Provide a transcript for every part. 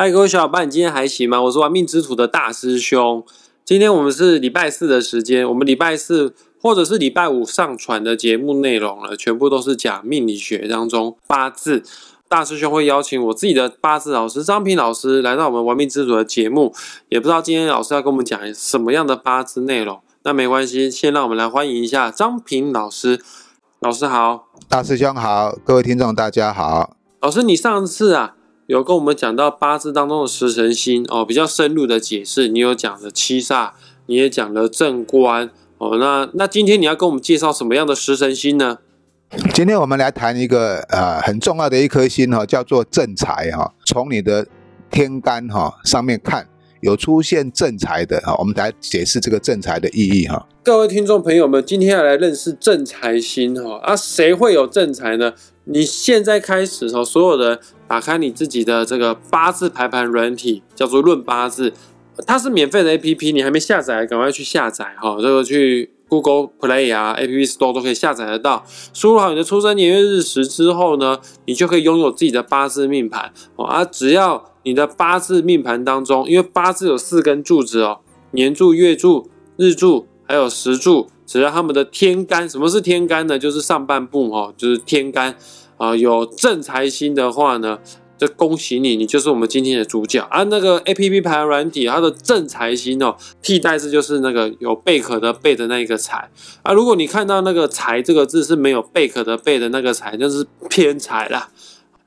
嗨，各位小伙伴，你今天还行吗？我是玩命之徒的大师兄。今天我们是礼拜四的时间，我们礼拜四或者是礼拜五上传的节目内容了，全部都是讲命理学当中八字。大师兄会邀请我自己的八字老师张平老师来到我们玩命之徒的节目，也不知道今天老师要跟我们讲什么样的八字内容。那没关系，先让我们来欢迎一下张平老师。老师好，大师兄好，各位听众大家好。老师，你上次啊？有跟我们讲到八字当中的食神星哦，比较深入的解释。你有讲了七煞，你也讲了正官哦。那那今天你要跟我们介绍什么样的食神星呢？今天我们来谈一个呃很重要的一颗星哈，叫做正财哈。从你的天干哈上面看，有出现正财的哈，我们来解释这个正财的意义哈。各位听众朋友们，今天要来认识正财星哈啊，谁会有正财呢？你现在开始哦，所有的打开你自己的这个八字排盘软体，叫做论八字，它是免费的 A P P，你还没下载，赶快去下载哈。这个去 Google Play 啊，A P P Store 都可以下载得到。输入好你的出生年月日时之后呢，你就可以拥有自己的八字命盘哦。啊，只要你的八字命盘当中，因为八字有四根柱子哦，年柱、月柱、日柱，还有石柱。只要他们的天干，什么是天干呢？就是上半部哈，就是天干啊。有正财星的话呢，就恭喜你，你就是我们今天的主角啊。那个 A P P 排软体，它的正财星哦，替代字就是那个有贝壳的贝的那一个财啊。如果你看到那个财这个字是没有贝壳的贝的那个财，就是偏财啦。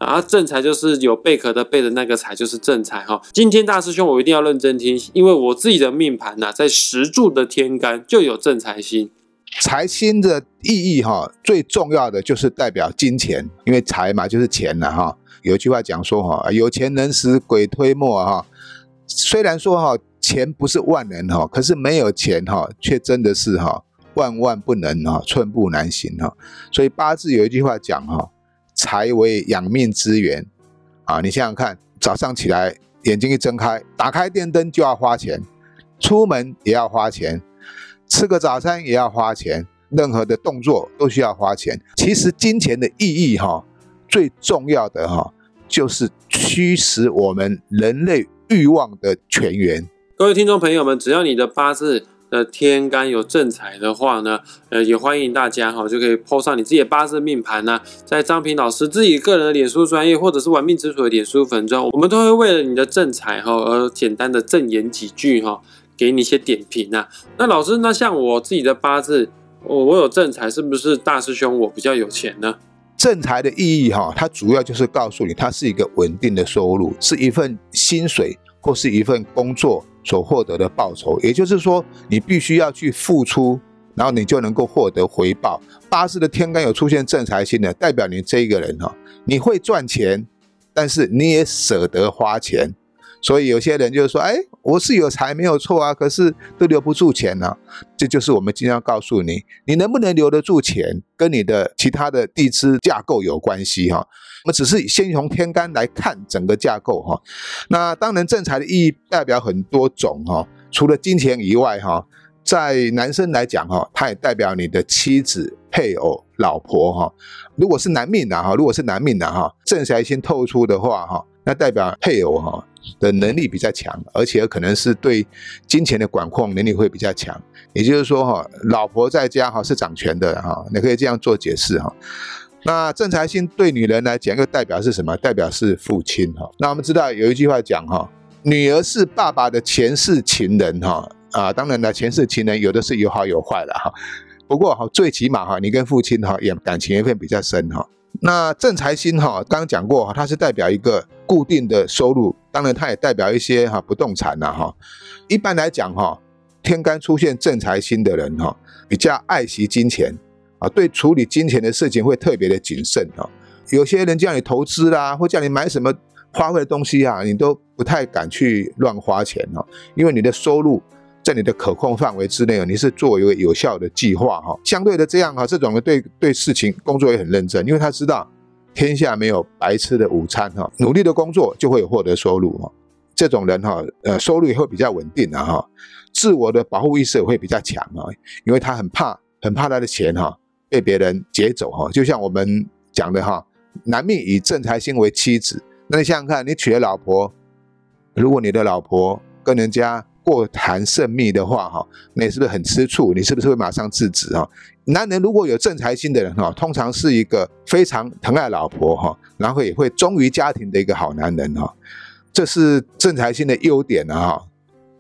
啊，正财就是有贝壳的贝的那个财，就是正财哈。今天大师兄，我一定要认真听，因为我自己的命盘呐，在十柱的天干就有正财星。财星的意义哈，最重要的就是代表金钱，因为财嘛就是钱了哈。有句话讲说哈，有钱能使鬼推磨哈。虽然说哈，钱不是万能哈，可是没有钱哈，却真的是哈，万万不能哈，寸步难行哈。所以八字有一句话讲哈。财为养命之源啊！你想想看，早上起来眼睛一睁开，打开电灯就要花钱，出门也要花钱，吃个早餐也要花钱，任何的动作都需要花钱。其实金钱的意义哈，最重要的哈，就是驱使我们人类欲望的泉源。各位听众朋友们，只要你的八字。那天干有正财的话呢，呃，也欢迎大家哈，就可以 po 上你自己的八字命盘呢，在张平老师自己个人的脸书专业，或者是玩命之所的脸书粉专，我们都会为了你的正财哈而简单的正言几句哈，给你一些点评啊。那老师，那像我自己的八字，我我有正财，是不是大师兄我比较有钱呢？正财的意义哈，它主要就是告诉你，它是一个稳定的收入，是一份薪水或是一份工作。所获得的报酬，也就是说，你必须要去付出，然后你就能够获得回报。八字的天干有出现正财星的，代表你这一个人哈，你会赚钱，但是你也舍得花钱。所以有些人就是说，哎，我是有财没有错啊，可是都留不住钱呢。这就是我们今天要告诉你，你能不能留得住钱，跟你的其他的地支架构有关系哈。我们只是先从天干来看整个架构哈。那当然，正财的意义代表很多种哈，除了金钱以外哈，在男生来讲哈，它也代表你的妻子、配偶、老婆哈。如果是男命的哈，如果是男命的哈，正财先透出的话哈。那代表配偶哈的能力比较强，而且可能是对金钱的管控能力会比较强。也就是说哈，老婆在家哈是掌权的哈，你可以这样做解释哈。那正财星对女人来讲又代表是什么？代表是父亲哈。那我们知道有一句话讲哈，女儿是爸爸的前世情人哈啊，当然了，前世情人有的是有好有坏的哈。不过哈，最起码哈，你跟父亲哈也感情也会比较深哈。那正财星哈，刚刚讲过哈，它是代表一个固定的收入，当然它也代表一些哈不动产呐哈。一般来讲哈，天干出现正财星的人哈，比较爱惜金钱啊，对处理金钱的事情会特别的谨慎哈。有些人叫你投资啦，或叫你买什么花费的东西啊，你都不太敢去乱花钱哈，因为你的收入。在你的可控范围之内你是做一个有效的计划哈。相对的这样哈，这种人对对事情工作也很认真，因为他知道天下没有白吃的午餐哈。努力的工作就会有获得收入哈。这种人哈，呃，收入也会比较稳定的哈。自我的保护意识也会比较强啊，因为他很怕很怕他的钱哈被别人劫走哈。就像我们讲的哈，男命以正财星为妻子，那你想想看，你娶了老婆，如果你的老婆跟人家过谈甚密的话，哈，那是不是很吃醋？你是不是会马上制止？哈，男人如果有正财星的人，哈，通常是一个非常疼爱老婆，哈，然后也会忠于家庭的一个好男人，哈，这是正财星的优点啊，哈。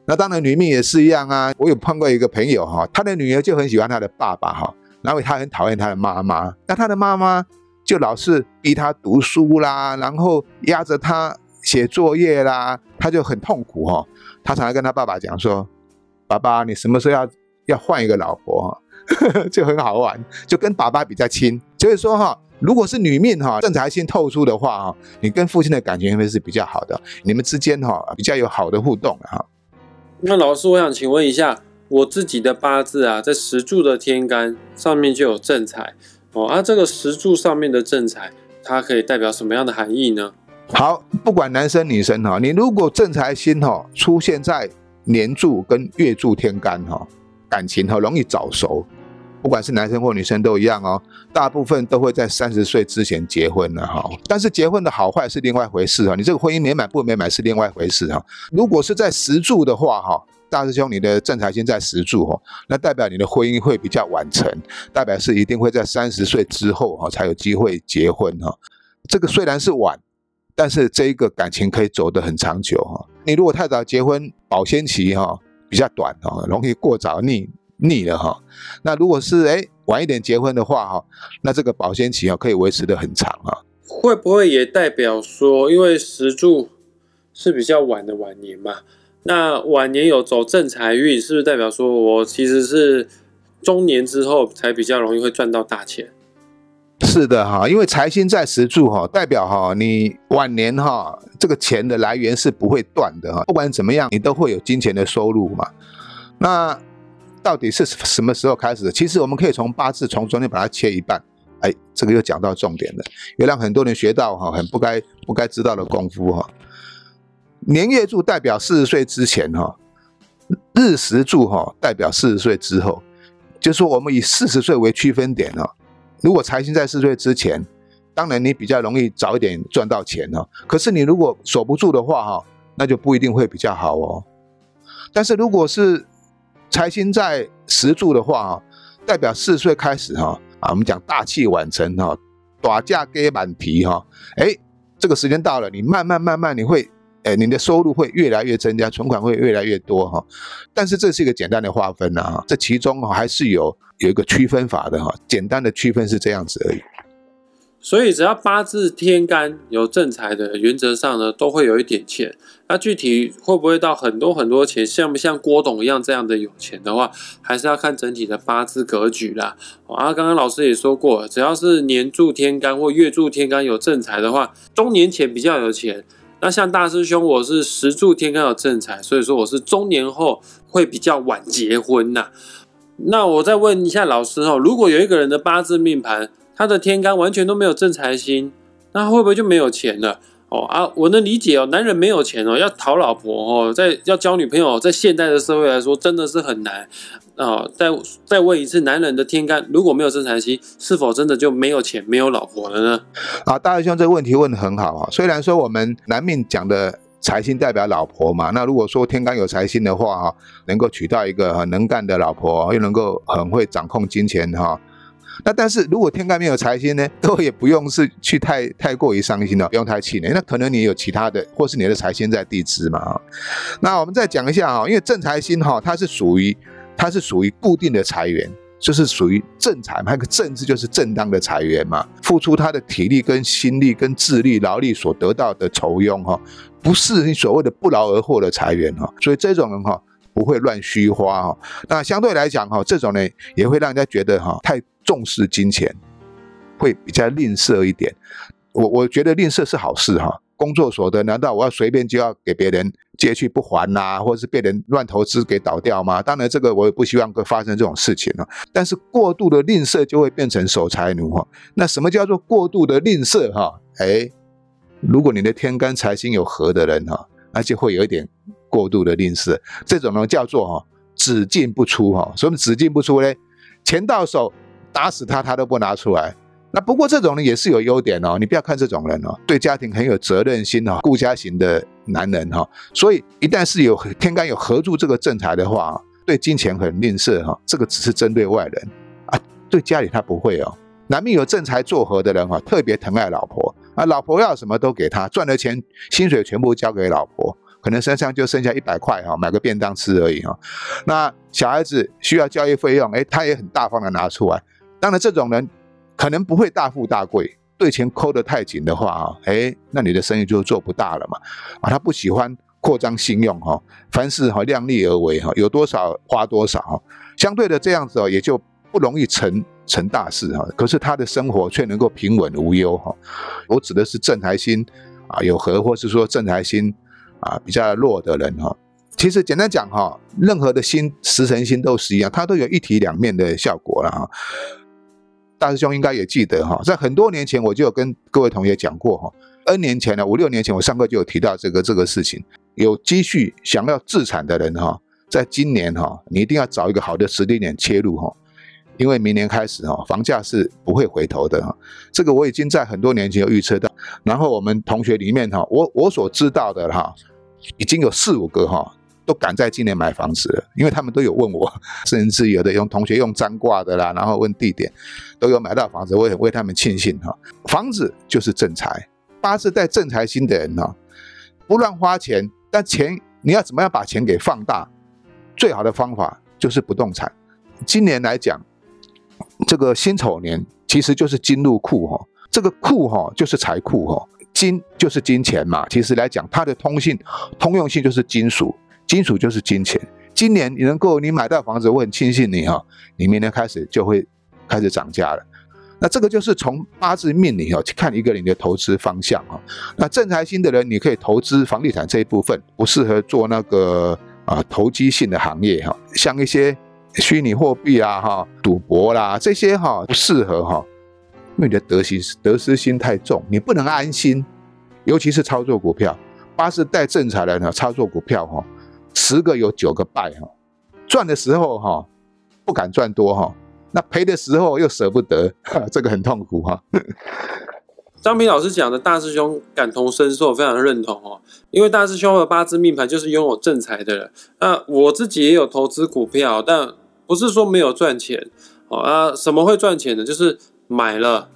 那当然女命也是一样啊。我有碰过一个朋友，哈，他的女儿就很喜欢他的爸爸，哈，然后他很讨厌他的妈妈，那他的妈妈就老是逼他读书啦，然后压着他写作业啦，他就很痛苦，哈。他常常跟他爸爸讲说：“爸爸，你什么时候要要换一个老婆？”哈，就很好玩，就跟爸爸比较亲。所以说哈，如果是女命哈，正财星透出的话哈，你跟父亲的感情会是比较好的，你们之间哈比较有好的互动哈。那老师，我想请问一下，我自己的八字啊，在石柱的天干上面就有正财哦，而这个石柱上面的正财，它可以代表什么样的含义呢？好，不管男生女生哈，你如果正财星哈出现在年柱跟月柱天干哈，感情哈容易早熟，不管是男生或女生都一样哦，大部分都会在三十岁之前结婚了哈。但是结婚的好坏是另外一回事哈，你这个婚姻美满不美满是另外一回事哈。如果是在石柱的话哈，大师兄你的正财星在时柱哈，那代表你的婚姻会比较晚成，代表是一定会在三十岁之后哈才有机会结婚哈。这个虽然是晚。但是这一个感情可以走得很长久哈。你如果太早结婚，保鲜期哈比较短哈，容易过早腻腻了哈。那如果是哎晚一点结婚的话哈，那这个保鲜期啊可以维持得很长啊。会不会也代表说，因为石柱是比较晚的晚年嘛？那晚年有走正财运，是不是代表说我其实是中年之后才比较容易会赚到大钱？是的哈，因为财星在石柱哈，代表哈你晚年哈这个钱的来源是不会断的哈，不管怎么样你都会有金钱的收入嘛。那到底是什么时候开始的？其实我们可以从八字从中间把它切一半，哎，这个又讲到重点了，也让很多人学到哈很不该不该知道的功夫哈。年月柱代表四十岁之前哈，日时柱哈代表四十岁之后，就是说我们以四十岁为区分点哈。如果财星在四十岁之前，当然你比较容易早一点赚到钱哦。可是你如果守不住的话哈，那就不一定会比较好哦。但是如果是财星在十柱的话哈，代表四十岁开始哈啊，我们讲大器晚成哈，短价给满皮哈，哎，这个时间到了，你慢慢慢慢你会。哎，你的收入会越来越增加，存款会越来越多哈。但是这是一个简单的划分呐哈，这其中还是有有一个区分法的哈。简单的区分是这样子而已。所以只要八字天干有正财的，原则上呢都会有一点钱。那具体会不会到很多很多钱，像不像郭董一样这样的有钱的话，还是要看整体的八字格局啦。啊，刚刚老师也说过，只要是年柱天干或月柱天干有正财的话，中年前比较有钱。那像大师兄，我是十柱天干有正财，所以说我是中年后会比较晚结婚呐。那我再问一下老师哦，如果有一个人的八字命盘，他的天干完全都没有正财星，那会不会就没有钱了？哦啊，我能理解哦，男人没有钱哦，要讨老婆哦，在要交女朋友，在现代的社会来说，真的是很难啊。再再问一次，男人的天干如果没有正财星，是否真的就没有钱、没有老婆了呢？啊，大师兄这个问题问的很好啊。虽然说我们男命讲的财星代表老婆嘛，那如果说天干有财星的话哈，能够娶到一个很能干的老婆，又能够很会掌控金钱哈。那但是如果天干没有财星呢，都也不用是去太太过于伤心了，不用太气馁。那可能你有其他的，或是你的财星在地支嘛。那我们再讲一下哈，因为正财星哈，它是属于它是属于固定的财源，就是属于正财。那个正字就是正当的财源嘛，付出他的体力跟心力跟智力劳力所得到的酬庸哈，不是你所谓的不劳而获的财源哈。所以这种人哈不会乱虚花哈。那相对来讲哈，这种呢也会让人家觉得哈太。重视金钱，会比较吝啬一点。我我觉得吝啬是好事哈。工作所得，难道我要随便就要给别人借去不还呐，或者是被人乱投资给倒掉吗？当然，这个我也不希望会发生这种事情了。但是过度的吝啬就会变成守财奴哈。那什么叫做过度的吝啬哈？哎，如果你的天干财星有合的人哈，那就会有一点过度的吝啬。这种呢叫做哈只进不出哈。什么只进不出呢？钱到手。打死他，他都不拿出来。那不过这种人也是有优点哦，你不要看这种人哦，对家庭很有责任心哦，顾家型的男人哈。所以一旦是有天干有合住这个正财的话，对金钱很吝啬哈。这个只是针对外人啊，对家里他不会哦。男命有正财做合的人哈，特别疼爱老婆啊，老婆要什么都给他，赚的钱薪水全部交给老婆，可能身上就剩下一百块哈，买个便当吃而已哈。那小孩子需要教育费用，哎，他也很大方的拿出来。当然这种人。可能不会大富大贵，对钱抠得太紧的话啊，哎，那你的生意就做不大了嘛。啊，他不喜欢扩张信用哈，凡事哈量力而为哈，有多少花多少哈。相对的这样子哦，也就不容易成成大事哈。可是他的生活却能够平稳无忧哈。我指的是正财星啊有合，或是说正财星啊比较弱的人哈。其实简单讲哈，任何的星食神星都是一样，它都有一体两面的效果了哈。大师兄应该也记得哈，在很多年前我就有跟各位同学讲过哈，N 年前呢，五六年前我上课就有提到这个这个事情。有积蓄想要自产的人哈，在今年哈，你一定要找一个好的时间点切入哈，因为明年开始哈，房价是不会回头的哈。这个我已经在很多年前有预测到，然后我们同学里面哈，我我所知道的哈，已经有四五个哈。都赶在今年买房子了，因为他们都有问我，甚至有的用同学用占卦的啦，然后问地点，都有买到房子，我也为他们庆幸哈。房子就是正财，八字带正财星的人呢，不乱花钱，但钱你要怎么样把钱给放大？最好的方法就是不动产。今年来讲，这个辛丑年其实就是金入库哈，这个库哈就是财库哈，金就是金钱嘛。其实来讲，它的通性通用性就是金属。金属就是金钱。今年你能够你买到房子，我很庆幸你哈。你明年开始就会开始涨价了。那这个就是从八字命理哈去看一个人的投资方向哈。那正财星的人，你可以投资房地产这一部分，不适合做那个啊投机性的行业哈，像一些虚拟货币啊哈、赌博啦这些哈不适合哈，因为你的得失得失心太重，你不能安心，尤其是操作股票。八字带正财的呢，操作股票哈。十个有九个败哈，赚的时候哈不敢赚多哈，那赔的时候又舍不得，这个很痛苦哈。张平老师讲的大师兄感同身受，非常认同哦。因为大师兄的八字命盘就是拥有正财的人。那我自己也有投资股票，但不是说没有赚钱哦。啊，什么会赚钱的？就是买了。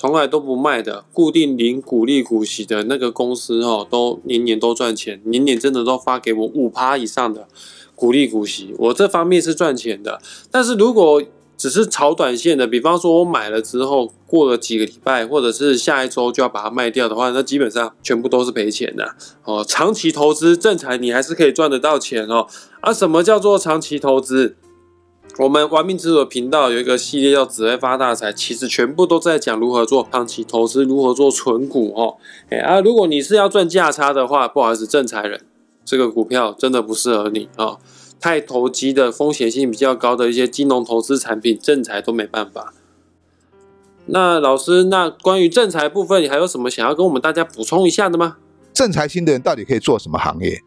从来都不卖的固定零股利股息的那个公司哦，都年年都赚钱，年年真的都发给我五趴以上的股利股息，我这方面是赚钱的。但是如果只是炒短线的，比方说我买了之后过了几个礼拜，或者是下一周就要把它卖掉的话，那基本上全部都是赔钱的哦。长期投资正财你还是可以赚得到钱哦。啊，什么叫做长期投资？我们玩命之主频道有一个系列叫“只会发大财”，其实全部都在讲如何做长期投资，如何做存股哦。哎啊，如果你是要赚价差的话，不好意思，正财人这个股票真的不适合你啊，太投机的风险性比较高的一些金融投资产品，正财都没办法。那老师，那关于正财部分，你还有什么想要跟我们大家补充一下的吗？正财星的人到底可以做什么行业？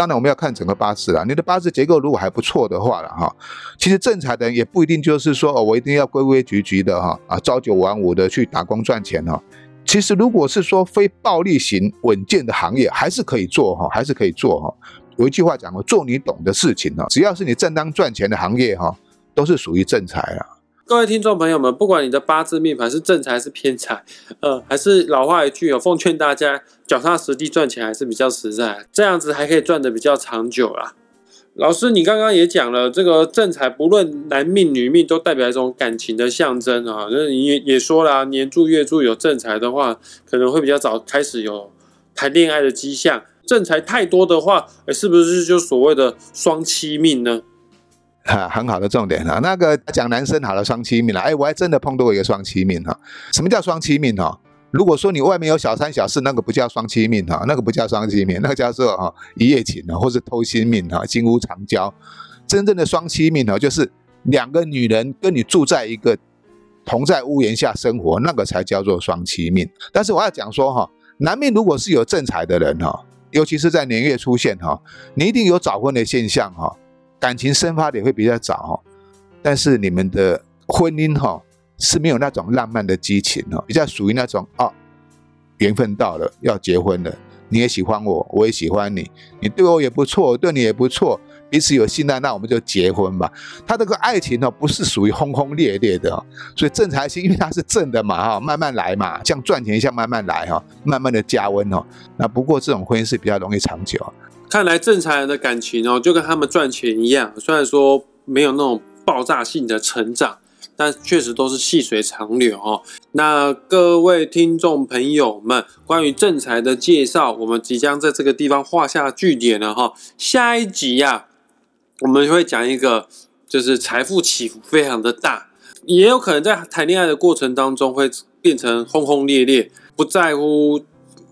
当然，我们要看整个八字啦。你的八字结构如果还不错的话了哈，其实正财的人也不一定就是说哦，我一定要规规矩矩的哈啊，朝九晚五的去打工赚钱哈。其实如果是说非暴利型稳健的行业，还是可以做哈，还是可以做哈。有一句话讲过，做你懂的事情哈，只要是你正当赚钱的行业哈，都是属于正财啊。各位听众朋友们，不管你的八字命盘是正财还是偏财，呃，还是老话一句哦，奉劝大家脚踏实地赚钱还是比较实在，这样子还可以赚的比较长久啦。老师，你刚刚也讲了，这个正财不论男命女命都代表一种感情的象征啊。那你也也说了，年柱月柱有正财的话，可能会比较早开始有谈恋爱的迹象。正财太多的话，是不是就所谓的双妻命呢？哈，很好的重点哈。那个讲男生好了，双妻命了。哎，我还真的碰到一个双妻命哈。什么叫双妻命哈？如果说你外面有小三小四，那个不叫双妻命哈，那个不叫双妻命，那个叫做哈一夜情啊，或是偷心命哈，金屋藏娇。真正的双妻命哈，就是两个女人跟你住在一个同在屋檐下生活，那个才叫做双妻命。但是我要讲说哈，男命如果是有正财的人哈，尤其是在年月出现哈，你一定有早婚的现象哈。感情生发点会比较早，但是你们的婚姻哈是没有那种浪漫的激情哦，比较属于那种哦，缘分到了要结婚了，你也喜欢我，我也喜欢你，你对我也不错，对你也不错，彼此有信赖，那我们就结婚吧。他这个爱情呢，不是属于轰轰烈烈的，所以正财星因为它是正的嘛哈，慢慢来嘛，像赚钱像慢慢来哈，慢慢的加温哦。那不过这种婚姻是比较容易长久。看来正财人的感情哦，就跟他们赚钱一样，虽然说没有那种爆炸性的成长。但确实都是细水长流哦。那各位听众朋友们，关于正财的介绍，我们即将在这个地方画下句点了哈。下一集呀，我们会讲一个，就是财富起伏非常的大，也有可能在谈恋爱的过程当中会变成轰轰烈烈，不在乎。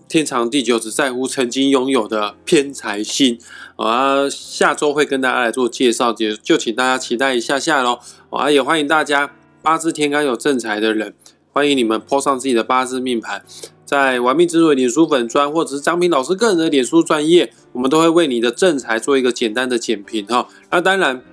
天长地久，只在乎曾经拥有的偏财星啊！下周会跟大家来做介绍，就就请大家期待一下下喽啊！也欢迎大家八字天干有正财的人，欢迎你们 po 上自己的八字命盘，在玩命之路脸书粉专或者是张平老师个人的脸书专业，我们都会为你的正财做一个简单的简评哈。那当然，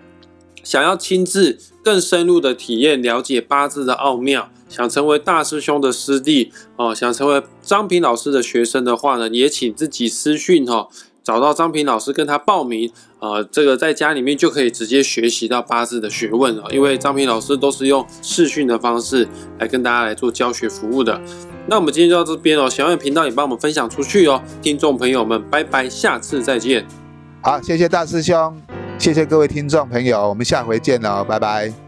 想要亲自更深入的体验了解八字的奥妙。想成为大师兄的师弟哦，想成为张平老师的学生的话呢，也请自己私讯哈，找到张平老师跟他报名啊，这个在家里面就可以直接学习到八字的学问了。因为张平老师都是用视讯的方式来跟大家来做教学服务的。那我们今天就到这边哦，喜欢的频道也帮我们分享出去哦，听众朋友们，拜拜，下次再见。好，谢谢大师兄，谢谢各位听众朋友，我们下回见喽，拜拜。